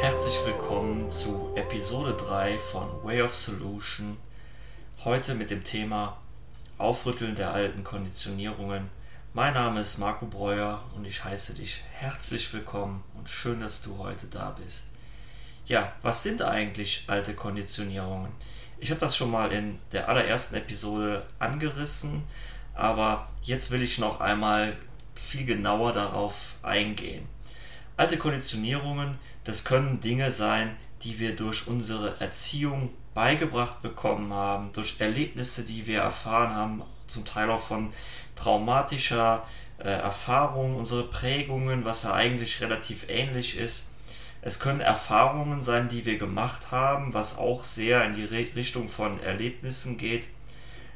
Herzlich willkommen zu Episode 3 von Way of Solution. Heute mit dem Thema Aufrütteln der alten Konditionierungen. Mein Name ist Marco Breuer und ich heiße dich herzlich willkommen und schön, dass du heute da bist. Ja, was sind eigentlich alte Konditionierungen? Ich habe das schon mal in der allerersten Episode angerissen, aber jetzt will ich noch einmal viel genauer darauf eingehen. Alte Konditionierungen, das können Dinge sein, die wir durch unsere Erziehung beigebracht bekommen haben, durch Erlebnisse, die wir erfahren haben, zum Teil auch von traumatischer äh, Erfahrung, unsere Prägungen, was ja eigentlich relativ ähnlich ist. Es können Erfahrungen sein, die wir gemacht haben, was auch sehr in die Re Richtung von Erlebnissen geht.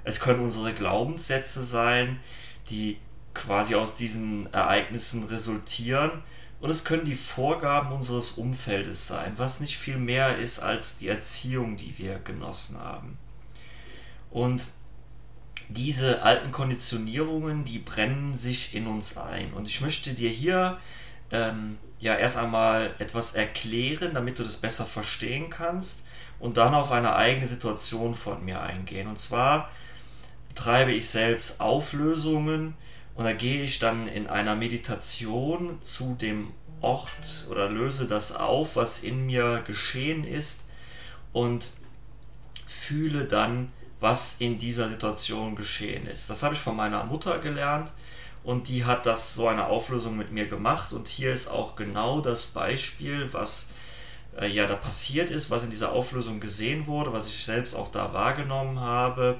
Es können unsere Glaubenssätze sein, die quasi aus diesen Ereignissen resultieren und es können die Vorgaben unseres Umfeldes sein, was nicht viel mehr ist als die Erziehung, die wir genossen haben. Und diese alten Konditionierungen, die brennen sich in uns ein. Und ich möchte dir hier ähm, ja erst einmal etwas erklären, damit du das besser verstehen kannst und dann auf eine eigene Situation von mir eingehen. Und zwar betreibe ich selbst Auflösungen, und da gehe ich dann in einer Meditation zu dem Ort oder löse das auf, was in mir geschehen ist und fühle dann, was in dieser Situation geschehen ist. Das habe ich von meiner Mutter gelernt und die hat das so eine Auflösung mit mir gemacht und hier ist auch genau das Beispiel, was äh, ja da passiert ist, was in dieser Auflösung gesehen wurde, was ich selbst auch da wahrgenommen habe.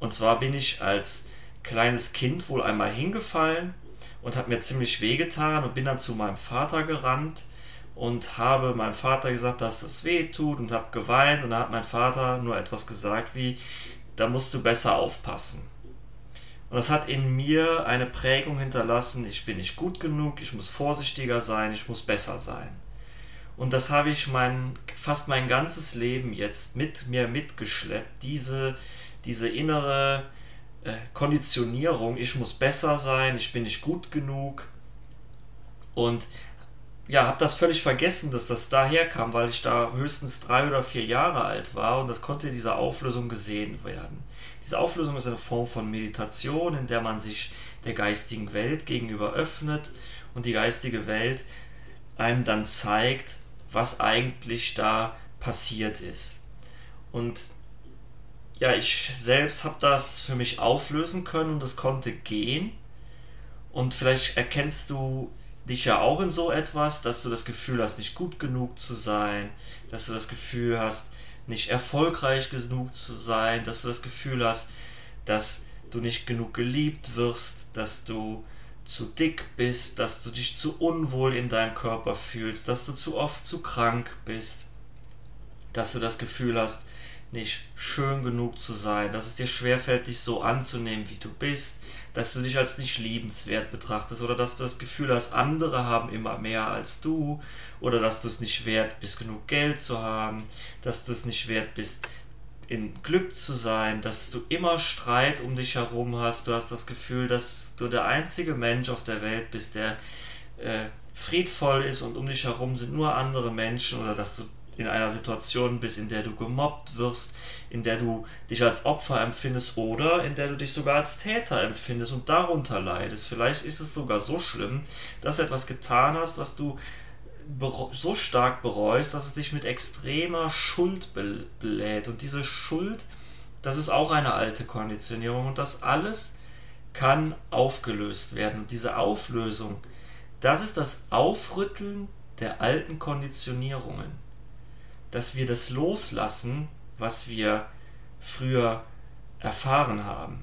Und zwar bin ich als kleines Kind wohl einmal hingefallen und hat mir ziemlich wehgetan und bin dann zu meinem Vater gerannt und habe meinem Vater gesagt, dass es weh tut und habe geweint und da hat mein Vater nur etwas gesagt wie, da musst du besser aufpassen. Und das hat in mir eine Prägung hinterlassen, ich bin nicht gut genug, ich muss vorsichtiger sein, ich muss besser sein. Und das habe ich mein, fast mein ganzes Leben jetzt mit mir mitgeschleppt, diese, diese innere äh, Konditionierung, ich muss besser sein, ich bin nicht gut genug. Und ja, habe das völlig vergessen, dass das daher kam, weil ich da höchstens drei oder vier Jahre alt war und das konnte in dieser Auflösung gesehen werden. Diese Auflösung ist eine Form von Meditation, in der man sich der geistigen Welt gegenüber öffnet und die geistige Welt einem dann zeigt, was eigentlich da passiert ist. Und ja, ich selbst habe das für mich auflösen können und es konnte gehen. Und vielleicht erkennst du dich ja auch in so etwas, dass du das Gefühl hast, nicht gut genug zu sein, dass du das Gefühl hast, nicht erfolgreich genug zu sein, dass du das Gefühl hast, dass du nicht genug geliebt wirst, dass du zu dick bist, dass du dich zu unwohl in deinem Körper fühlst, dass du zu oft zu krank bist, dass du das Gefühl hast, nicht schön genug zu sein, dass es dir schwerfällt, dich so anzunehmen, wie du bist, dass du dich als nicht liebenswert betrachtest oder dass du das Gefühl hast, andere haben immer mehr als du oder dass du es nicht wert bist, genug Geld zu haben, dass du es nicht wert bist, in Glück zu sein, dass du immer Streit um dich herum hast, du hast das Gefühl, dass du der einzige Mensch auf der Welt bist, der äh, friedvoll ist und um dich herum sind nur andere Menschen oder dass du in einer Situation bist, in der du gemobbt wirst, in der du dich als Opfer empfindest oder in der du dich sogar als Täter empfindest und darunter leidest. Vielleicht ist es sogar so schlimm, dass du etwas getan hast, was du so stark bereust, dass es dich mit extremer Schuld belädt. Und diese Schuld, das ist auch eine alte Konditionierung und das alles kann aufgelöst werden. Und diese Auflösung, das ist das Aufrütteln der alten Konditionierungen dass wir das loslassen, was wir früher erfahren haben.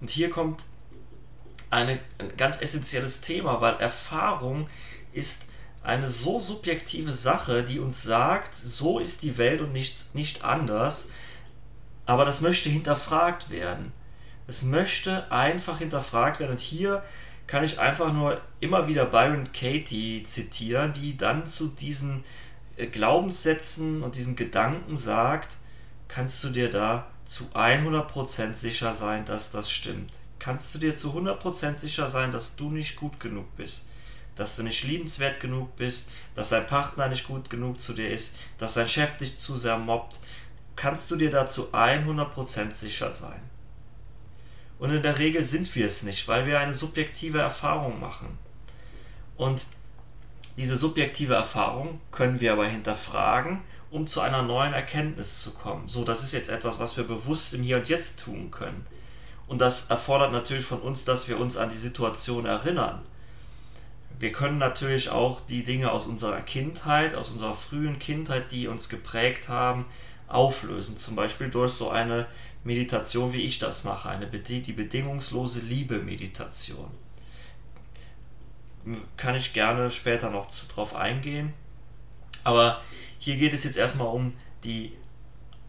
Und hier kommt eine, ein ganz essentielles Thema, weil Erfahrung ist eine so subjektive Sache, die uns sagt, so ist die Welt und nichts, nicht anders. Aber das möchte hinterfragt werden. Es möchte einfach hinterfragt werden. Und hier kann ich einfach nur immer wieder Byron Katie zitieren, die dann zu diesen Glaubenssätzen und diesen Gedanken sagt, kannst du dir da zu 100% sicher sein, dass das stimmt. kannst du dir zu 100% sicher sein, dass du nicht gut genug bist. Dass du nicht liebenswert genug bist, dass dein Partner nicht gut genug zu dir ist, dass dein Chef dich zu sehr mobbt. Kannst du dir dazu 100% sicher sein. Und in der Regel sind wir es nicht, weil wir eine subjektive Erfahrung machen. Und diese subjektive Erfahrung können wir aber hinterfragen, um zu einer neuen Erkenntnis zu kommen. So, das ist jetzt etwas, was wir bewusst im Hier und Jetzt tun können. Und das erfordert natürlich von uns, dass wir uns an die Situation erinnern. Wir können natürlich auch die Dinge aus unserer Kindheit, aus unserer frühen Kindheit, die uns geprägt haben, auflösen. Zum Beispiel durch so eine Meditation, wie ich das mache, eine die bedingungslose Liebe-Meditation. Kann ich gerne später noch drauf eingehen. Aber hier geht es jetzt erstmal um die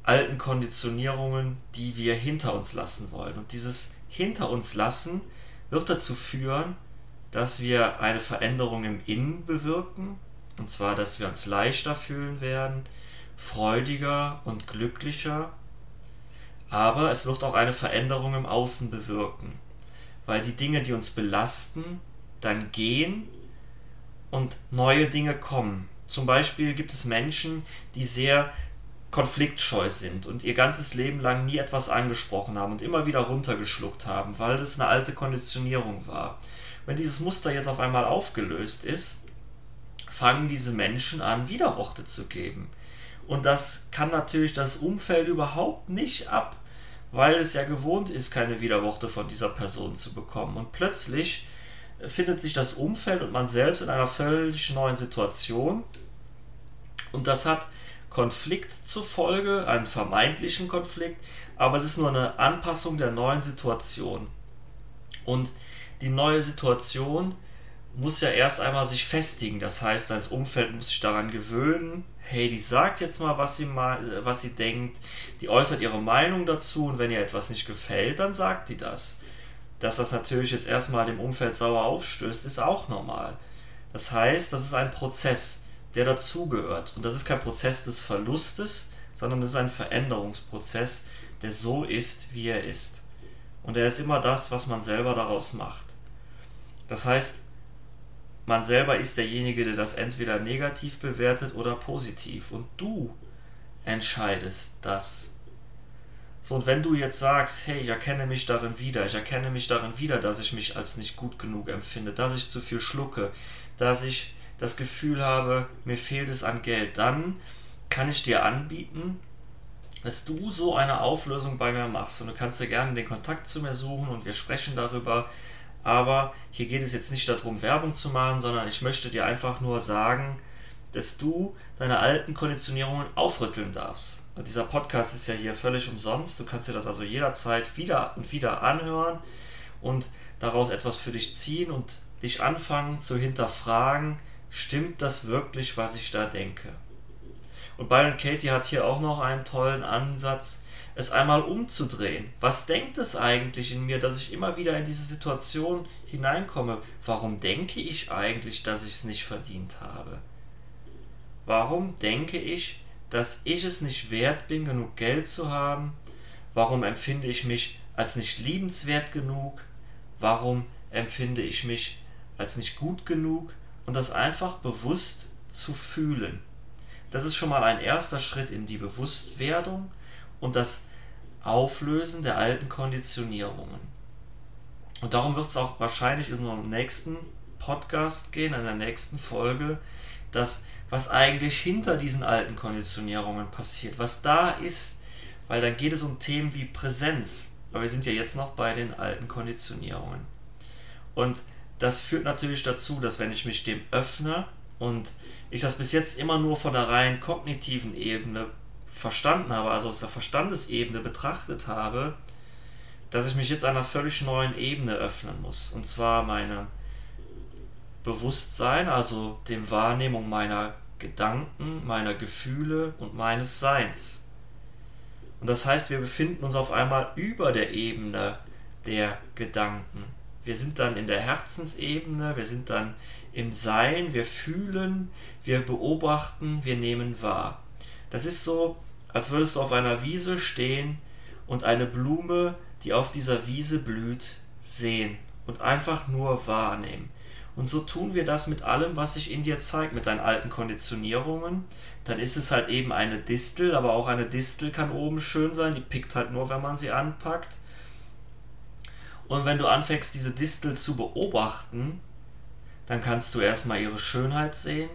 alten Konditionierungen, die wir hinter uns lassen wollen. Und dieses hinter uns lassen wird dazu führen, dass wir eine Veränderung im Innen bewirken. Und zwar, dass wir uns leichter fühlen werden, freudiger und glücklicher aber es wird auch eine Veränderung im Außen bewirken, weil die Dinge, die uns belasten, dann gehen und neue Dinge kommen. Zum Beispiel gibt es Menschen, die sehr konfliktscheu sind und ihr ganzes Leben lang nie etwas angesprochen haben und immer wieder runtergeschluckt haben, weil das eine alte Konditionierung war. Wenn dieses Muster jetzt auf einmal aufgelöst ist, fangen diese Menschen an, Widerworte zu geben. Und das kann natürlich das Umfeld überhaupt nicht ab weil es ja gewohnt ist, keine Widerworte von dieser Person zu bekommen. Und plötzlich findet sich das Umfeld und man selbst in einer völlig neuen Situation. Und das hat Konflikt zur Folge, einen vermeintlichen Konflikt, aber es ist nur eine Anpassung der neuen Situation. Und die neue Situation muss ja erst einmal sich festigen. Das heißt, das Umfeld muss sich daran gewöhnen, hey, die sagt jetzt mal, was sie was sie denkt, die äußert ihre Meinung dazu und wenn ihr etwas nicht gefällt, dann sagt die das. Dass das natürlich jetzt erstmal dem Umfeld sauer aufstößt, ist auch normal. Das heißt, das ist ein Prozess, der dazugehört. Und das ist kein Prozess des Verlustes, sondern das ist ein Veränderungsprozess, der so ist, wie er ist. Und er ist immer das, was man selber daraus macht. Das heißt, man selber ist derjenige, der das entweder negativ bewertet oder positiv. Und du entscheidest das. So, und wenn du jetzt sagst, hey, ich erkenne mich darin wieder, ich erkenne mich darin wieder, dass ich mich als nicht gut genug empfinde, dass ich zu viel schlucke, dass ich das Gefühl habe, mir fehlt es an Geld, dann kann ich dir anbieten, dass du so eine Auflösung bei mir machst. Und du kannst dir gerne den Kontakt zu mir suchen und wir sprechen darüber, aber hier geht es jetzt nicht darum, Werbung zu machen, sondern ich möchte dir einfach nur sagen, dass du deine alten Konditionierungen aufrütteln darfst. Und dieser Podcast ist ja hier völlig umsonst. Du kannst dir das also jederzeit wieder und wieder anhören und daraus etwas für dich ziehen und dich anfangen zu hinterfragen, stimmt das wirklich, was ich da denke? Und Byron Katie hat hier auch noch einen tollen Ansatz, es einmal umzudrehen. Was denkt es eigentlich in mir, dass ich immer wieder in diese Situation hineinkomme? Warum denke ich eigentlich, dass ich es nicht verdient habe? Warum denke ich, dass ich es nicht wert bin, genug Geld zu haben? Warum empfinde ich mich als nicht liebenswert genug? Warum empfinde ich mich als nicht gut genug? Und das einfach bewusst zu fühlen. Das ist schon mal ein erster Schritt in die Bewusstwerdung und das Auflösen der alten Konditionierungen. Und darum wird es auch wahrscheinlich in unserem nächsten Podcast gehen, in der nächsten Folge, dass was eigentlich hinter diesen alten Konditionierungen passiert, was da ist, weil dann geht es um Themen wie Präsenz. Aber wir sind ja jetzt noch bei den alten Konditionierungen. Und das führt natürlich dazu, dass wenn ich mich dem öffne und ich das bis jetzt immer nur von der rein kognitiven Ebene verstanden habe, also aus der Verstandesebene betrachtet habe, dass ich mich jetzt einer völlig neuen Ebene öffnen muss. Und zwar meinem Bewusstsein, also dem Wahrnehmung meiner Gedanken, meiner Gefühle und meines Seins. Und das heißt, wir befinden uns auf einmal über der Ebene der Gedanken. Wir sind dann in der Herzensebene, wir sind dann im Sein, wir fühlen, wir beobachten, wir nehmen wahr. Das ist so, als würdest du auf einer Wiese stehen und eine Blume, die auf dieser Wiese blüht, sehen und einfach nur wahrnehmen. Und so tun wir das mit allem, was sich in dir zeigt, mit deinen alten Konditionierungen. Dann ist es halt eben eine Distel, aber auch eine Distel kann oben schön sein, die pickt halt nur, wenn man sie anpackt. Und wenn du anfängst, diese Distel zu beobachten, dann kannst du erstmal ihre Schönheit sehen,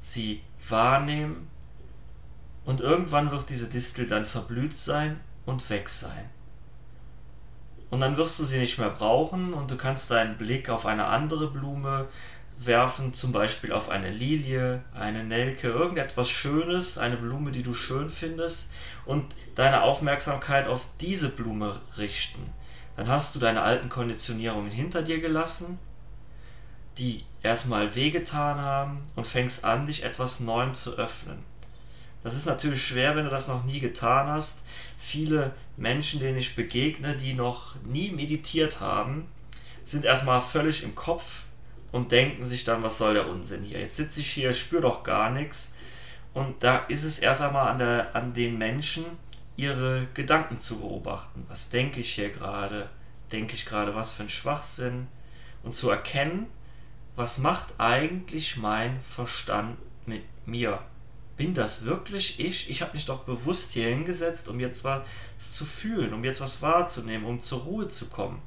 sie wahrnehmen und irgendwann wird diese Distel dann verblüht sein und weg sein. Und dann wirst du sie nicht mehr brauchen und du kannst deinen Blick auf eine andere Blume werfen, zum Beispiel auf eine Lilie, eine Nelke, irgendetwas Schönes, eine Blume, die du schön findest und deine Aufmerksamkeit auf diese Blume richten. Dann hast du deine alten Konditionierungen hinter dir gelassen, die erstmal wehgetan haben und fängst an, dich etwas Neuem zu öffnen. Das ist natürlich schwer, wenn du das noch nie getan hast. Viele Menschen, denen ich begegne, die noch nie meditiert haben, sind erstmal völlig im Kopf und denken sich dann, was soll der Unsinn hier? Jetzt sitze ich hier, spüre doch gar nichts. Und da ist es erst einmal an, der, an den Menschen, ihre Gedanken zu beobachten. Was denke ich hier gerade? Denke ich gerade was für ein Schwachsinn? Und zu erkennen, was macht eigentlich mein Verstand mit mir? Bin das wirklich ich? Ich habe mich doch bewusst hier hingesetzt, um jetzt was zu fühlen, um jetzt was wahrzunehmen, um zur Ruhe zu kommen.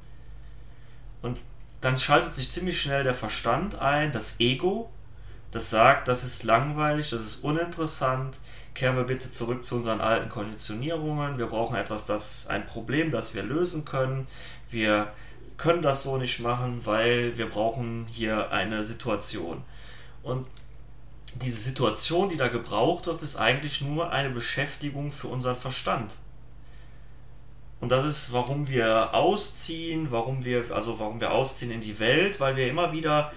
Und dann schaltet sich ziemlich schnell der Verstand ein, das Ego, das sagt, das ist langweilig, das ist uninteressant, kehren wir bitte zurück zu unseren alten Konditionierungen, wir brauchen etwas, das ein Problem, das wir lösen können, wir können das so nicht machen, weil wir brauchen hier eine Situation. Und diese Situation, die da gebraucht wird, ist eigentlich nur eine Beschäftigung für unseren Verstand. Und das ist, warum wir ausziehen, warum wir, also warum wir ausziehen in die Welt, weil wir immer wieder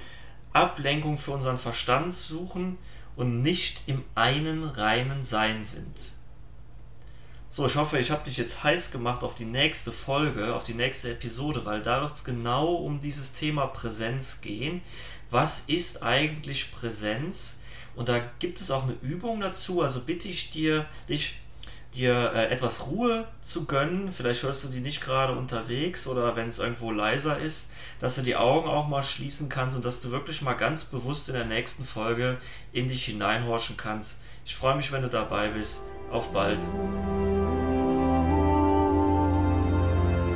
Ablenkung für unseren Verstand suchen und nicht im einen reinen Sein sind. So, ich hoffe, ich habe dich jetzt heiß gemacht auf die nächste Folge, auf die nächste Episode, weil da wird es genau um dieses Thema Präsenz gehen. Was ist eigentlich Präsenz? Und da gibt es auch eine Übung dazu. Also bitte ich dir, dich dir äh, etwas Ruhe zu gönnen. Vielleicht hörst du die nicht gerade unterwegs oder wenn es irgendwo leiser ist, dass du die Augen auch mal schließen kannst und dass du wirklich mal ganz bewusst in der nächsten Folge in dich hineinhorchen kannst. Ich freue mich, wenn du dabei bist. Auf bald.